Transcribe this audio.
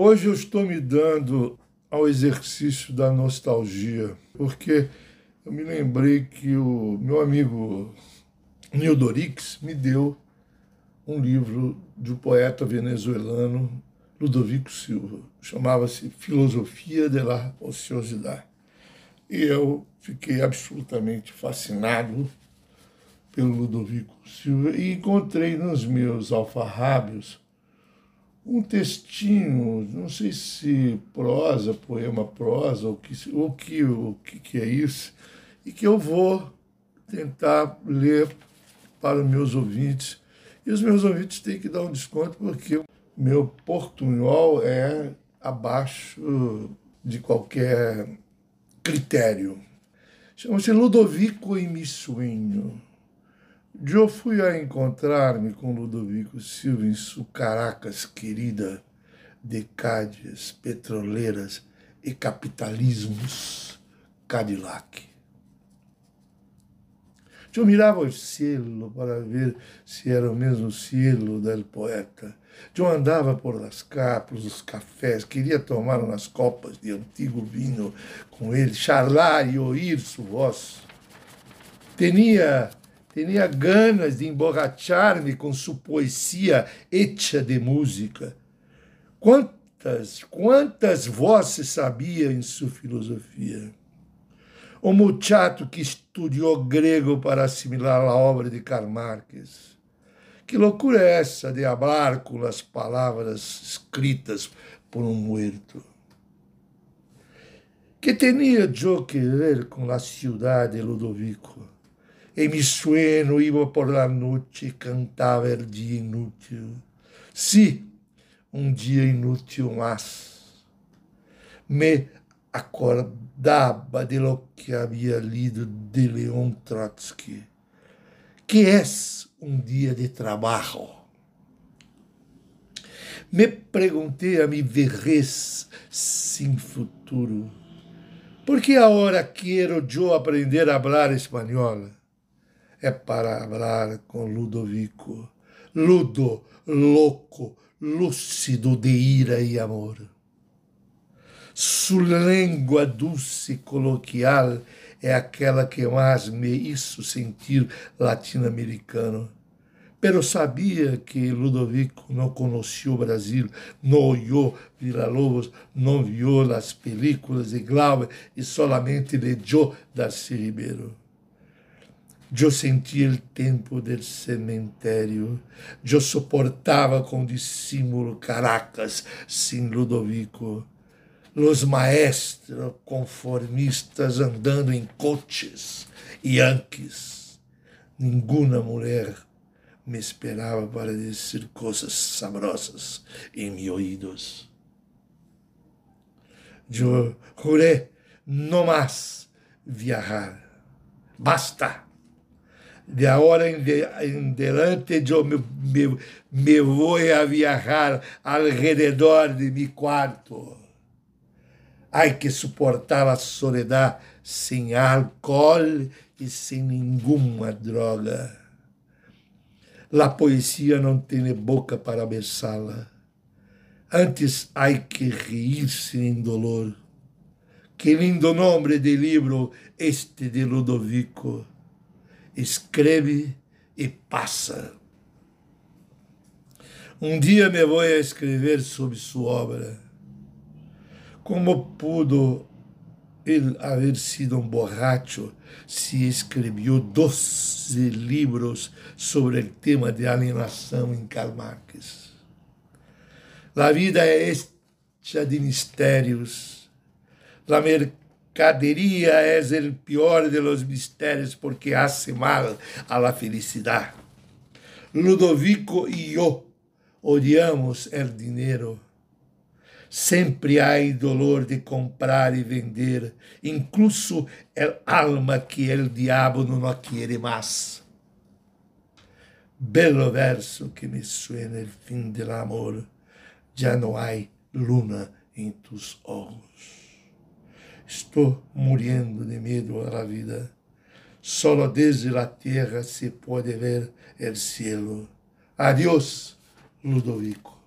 Hoje eu estou me dando ao exercício da nostalgia, porque eu me lembrei que o meu amigo Nildo Dorix me deu um livro de um poeta venezuelano, Ludovico Silva. Chamava-se Filosofia de la Ociosidade. E eu fiquei absolutamente fascinado pelo Ludovico Silva e encontrei nos meus alfarrábios um textinho, não sei se prosa, poema prosa, ou que, o, que, o que, que é isso, e que eu vou tentar ler para os meus ouvintes. E os meus ouvintes têm que dar um desconto, porque meu portunhol é abaixo de qualquer critério. Chama-se Ludovico e Missuinho. Eu fui a encontrar-me com Ludovico Silva em sua Caracas querida, de Cádiz, petroleiras e capitalismos Cadillac. Eu mirava o cielo para ver se era o mesmo cielo del poeta. Eu andava por las capas, os cafés, queria tomar umas copas de antigo vinho com ele, charlar e ouvir sua voz. Tinha tinha ganas de emborrachar-me com sua poesia hecha de música. Quantas, quantas vozes sabia em sua filosofia? O muchacho que estudou grego para assimilar a obra de Karl Marx. Que loucura é essa de hablar com as palavras escritas por um muerto? Que tinha eu que ver com a cidade, Ludovico? E mi sueño iba por la noche, cantava el dia inútil. Sí, um dia inútil, mas me acordava de lo que havia lido de Leon Trotsky, que é um dia de trabalho. Me perguntei a mi vejez sem futuro, por que agora quero eu aprender a falar espanhol? É para falar com Ludovico. Ludo, louco, lúcido de ira e amor. Sua língua doce e coloquial é aquela que mais me hizo sentir latino-americano. Pero sabia que Ludovico não conhecia o Brasil, não olhou Villa-Lobos, não viu as películas de Glauber e solamente leu Darcy Ribeiro. Eu sentia o tempo do cemitério. Eu suportava com dissimúlio Caracas sem Ludovico. Os maestros conformistas andando em coches e yankees. Nenhuma mulher me esperava para dizer coisas sabrosas em meus ouvidos. Eu jurei não mais viajar. Basta! De ahora en, de, en delante yo me, me, me, voy a viajar alrededor de mi cuarto. Hay que suportar la soledad sem álcool e sem nenhuma droga. La poesia não tem boca para besá-la. Antes há que reír-se em dolor. Que lindo nome de livro este de Ludovico escreve e passa. Um dia me vou a escrever sobre sua obra. Como pudo ele haver sido um borracho se escreveu doze livros sobre o tema de alienação em Karl Marx? A vida é hecha de mistérios. La mercaderia é o pior de los mistérios porque hace mal a la felicidade. Ludovico e eu odiamos o dinheiro. Sempre há dolor de comprar e vender, incluso el alma que el diabo não quer mais. Belo verso que me suena el fim del amor, já não há luna em tus olhos. Estou morrendo de medo à vida. Solo desde a terra se pode ver o cielo. Adiós, Ludovico.